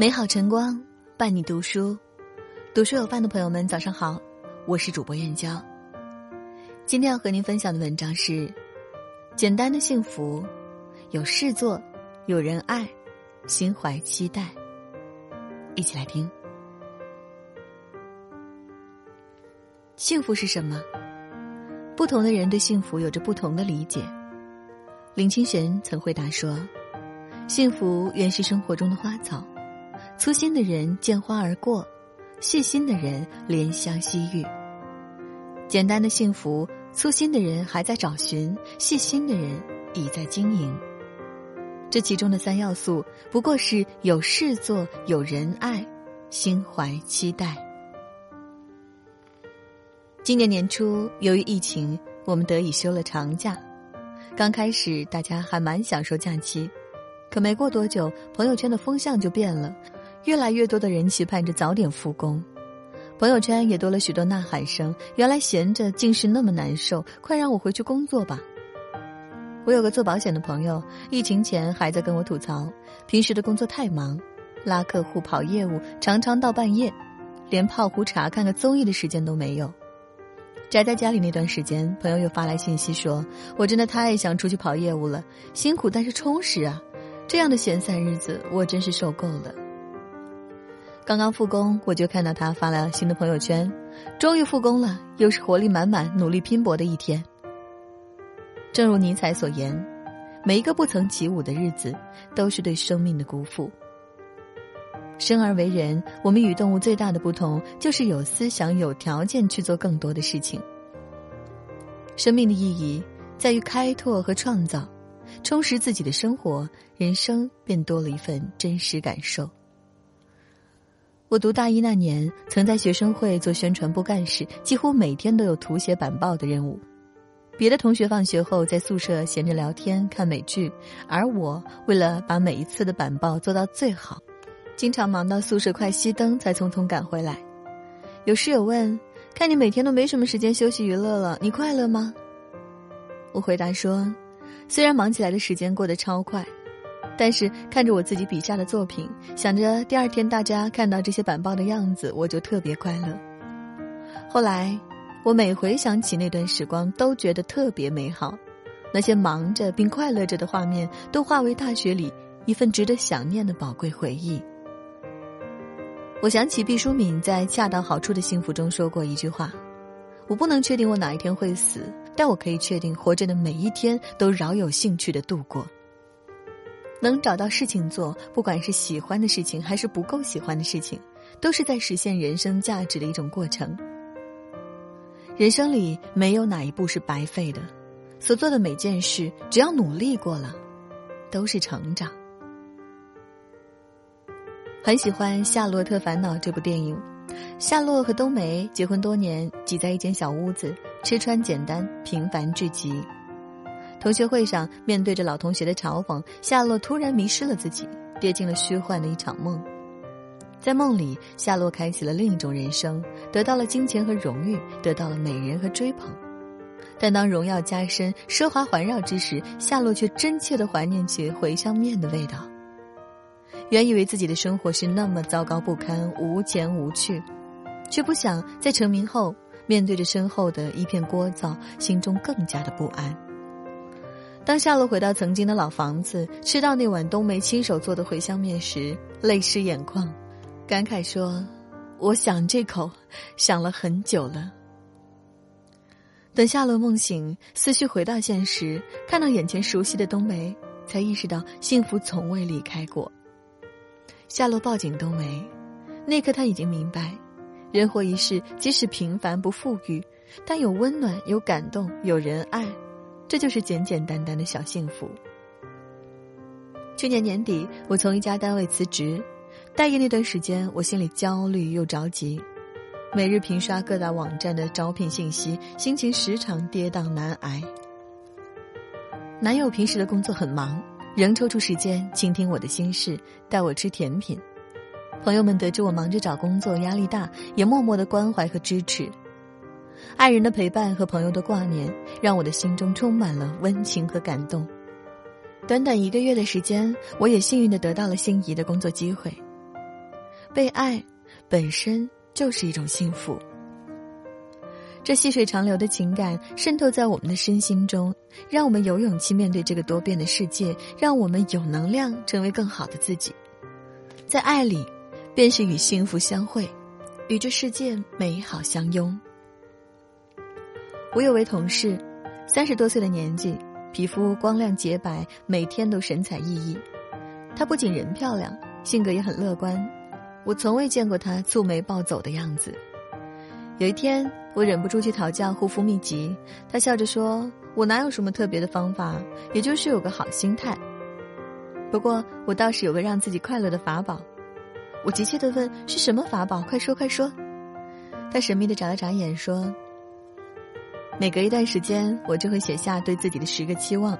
美好晨光伴你读书，读书有范的朋友们，早上好，我是主播燕娇。今天要和您分享的文章是：简单的幸福，有事做，有人爱，心怀期待。一起来听。幸福是什么？不同的人对幸福有着不同的理解。林清玄曾回答说：“幸福原是生活中的花草。”粗心的人见花而过，细心的人怜香惜玉。简单的幸福，粗心的人还在找寻，细心的人已在经营。这其中的三要素，不过是有事做、有人爱、心怀期待。今年年初，由于疫情，我们得以休了长假。刚开始，大家还蛮享受假期，可没过多久，朋友圈的风向就变了。越来越多的人期盼着早点复工，朋友圈也多了许多呐喊声。原来闲着竟是那么难受，快让我回去工作吧！我有个做保险的朋友，疫情前还在跟我吐槽，平时的工作太忙，拉客户、跑业务，常常到半夜，连泡壶茶、看个综艺的时间都没有。宅在家里那段时间，朋友又发来信息说：“我真的太想出去跑业务了，辛苦但是充实啊！这样的闲散日子，我真是受够了。”刚刚复工，我就看到他发了新的朋友圈，终于复工了，又是活力满满、努力拼搏的一天。正如尼采所言，每一个不曾起舞的日子，都是对生命的辜负。生而为人，我们与动物最大的不同，就是有思想、有条件去做更多的事情。生命的意义在于开拓和创造，充实自己的生活，人生便多了一份真实感受。我读大一那年，曾在学生会做宣传部干事，几乎每天都有涂写板报的任务。别的同学放学后在宿舍闲着聊天、看美剧，而我为了把每一次的板报做到最好，经常忙到宿舍快熄灯才匆匆赶回来。有室友问：“看你每天都没什么时间休息娱乐了，你快乐吗？”我回答说：“虽然忙起来的时间过得超快。”但是看着我自己笔下的作品，想着第二天大家看到这些板报的样子，我就特别快乐。后来，我每回想起那段时光，都觉得特别美好。那些忙着并快乐着的画面，都化为大学里一份值得想念的宝贵回忆。我想起毕淑敏在《恰到好处的幸福》中说过一句话：“我不能确定我哪一天会死，但我可以确定活着的每一天都饶有兴趣的度过。”能找到事情做，不管是喜欢的事情还是不够喜欢的事情，都是在实现人生价值的一种过程。人生里没有哪一步是白费的，所做的每件事，只要努力过了，都是成长。很喜欢《夏洛特烦恼》这部电影，夏洛和冬梅结婚多年，挤在一间小屋子，吃穿简单，平凡至极。同学会上，面对着老同学的嘲讽，夏洛突然迷失了自己，跌进了虚幻的一场梦。在梦里，夏洛开启了另一种人生，得到了金钱和荣誉，得到了美人和追捧。但当荣耀加深、奢华环绕之时，夏洛却真切的怀念起茴香面的味道。原以为自己的生活是那么糟糕不堪、无钱无趣，却不想在成名后，面对着身后的一片聒噪，心中更加的不安。当夏洛回到曾经的老房子，吃到那碗冬梅亲手做的茴香面时，泪湿眼眶，感慨说：“我想这口，想了很久了。”等夏洛梦醒，思绪回到现实，看到眼前熟悉的冬梅，才意识到幸福从未离开过。夏洛抱紧冬梅，那刻他已经明白，人活一世，即使平凡不富裕，但有温暖、有感动、有人爱。这就是简简单单的小幸福。去年年底，我从一家单位辞职，待业那段时间，我心里焦虑又着急，每日频刷各大网站的招聘信息，心情时常跌宕难挨。男友平时的工作很忙，仍抽出时间倾听我的心事，带我吃甜品。朋友们得知我忙着找工作，压力大，也默默的关怀和支持。爱人的陪伴和朋友的挂念，让我的心中充满了温情和感动。短短一个月的时间，我也幸运的得到了心仪的工作机会。被爱，本身就是一种幸福。这细水长流的情感渗透在我们的身心中，让我们有勇气面对这个多变的世界，让我们有能量成为更好的自己。在爱里，便是与幸福相会，与这世界美好相拥。我有位同事，三十多岁的年纪，皮肤光亮洁白，每天都神采奕奕。她不仅人漂亮，性格也很乐观，我从未见过她蹙眉暴走的样子。有一天，我忍不住去讨教护肤秘籍，她笑着说：“我哪有什么特别的方法，也就是有个好心态。不过，我倒是有个让自己快乐的法宝。”我急切地问：“是什么法宝？快说快说！”他神秘地眨了眨眼说：“每隔一段时间，我就会写下对自己的十个期望。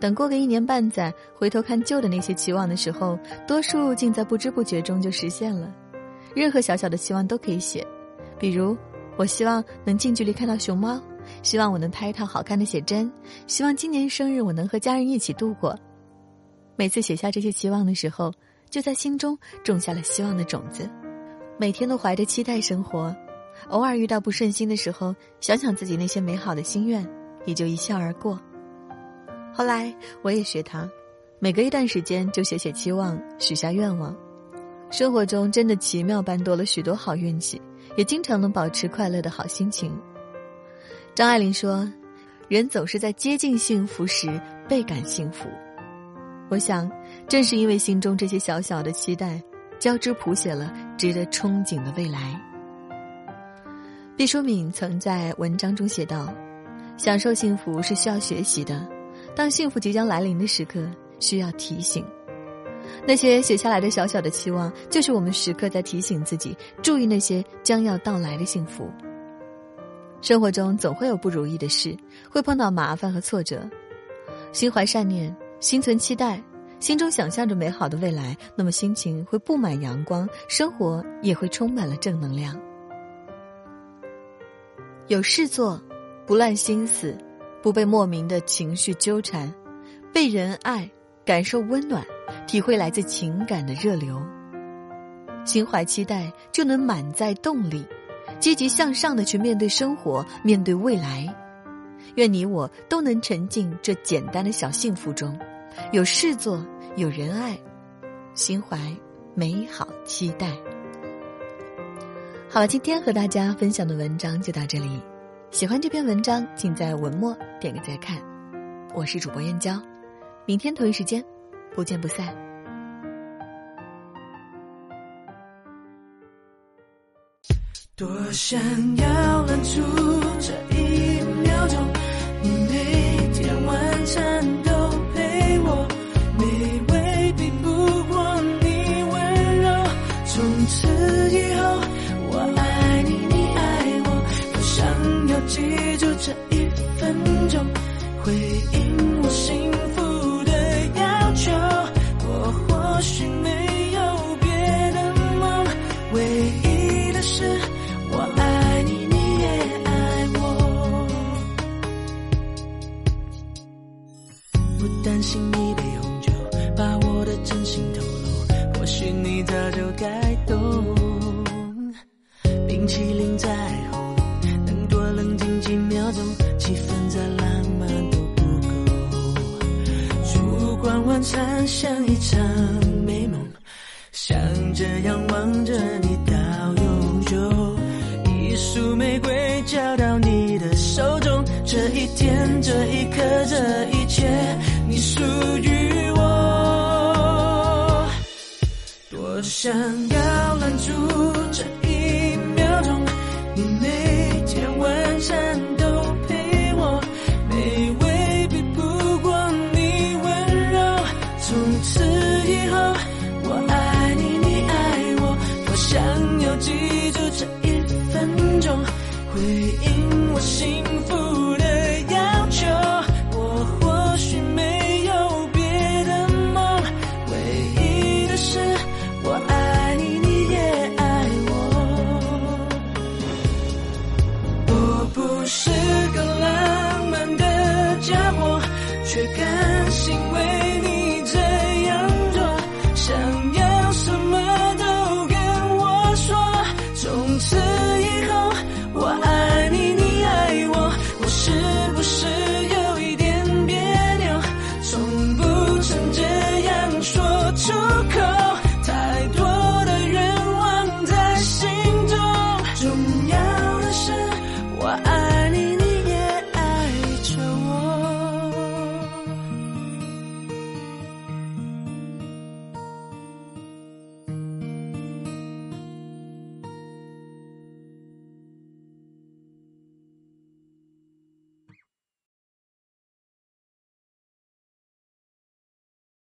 等过个一年半载，回头看旧的那些期望的时候，多数竟在不知不觉中就实现了。任何小小的期望都可以写。”比如，我希望能近距离看到熊猫，希望我能拍一套好看的写真，希望今年生日我能和家人一起度过。每次写下这些期望的时候，就在心中种下了希望的种子。每天都怀着期待生活，偶尔遇到不顺心的时候，想想自己那些美好的心愿，也就一笑而过。后来我也学他，每隔一段时间就写写期望，许下愿望。生活中真的奇妙般多了许多好运气。也经常能保持快乐的好心情。张爱玲说：“人总是在接近幸福时倍感幸福。”我想，正是因为心中这些小小的期待，交织谱写了值得憧憬的未来。毕淑敏曾在文章中写道：“享受幸福是需要学习的，当幸福即将来临的时刻，需要提醒。”那些写下来的小小的期望，就是我们时刻在提醒自己注意那些将要到来的幸福。生活中总会有不如意的事，会碰到麻烦和挫折。心怀善念，心存期待，心中想象着美好的未来，那么心情会布满阳光，生活也会充满了正能量。有事做，不乱心思，不被莫名的情绪纠缠，被人爱，感受温暖。体会来自情感的热流，心怀期待就能满载动力，积极向上的去面对生活，面对未来。愿你我都能沉浸这简单的小幸福中，有事做，有人爱，心怀美好期待。好了，今天和大家分享的文章就到这里。喜欢这篇文章，请在文末点个再看。我是主播燕娇，明天同一时间。不见不散。多想要拦住这一秒钟，记住这一分钟，回应我幸福的要求。我或许没有别的梦，唯一的是我爱你，你也爱我。不担心一杯红酒把我的真心透露，或许你早就该懂。冰淇淋在。餐像一场美梦，想这样望着你到永久。一束玫瑰交到你的手中，这一天，这一刻，这一切，你属于我。多想要拦住。是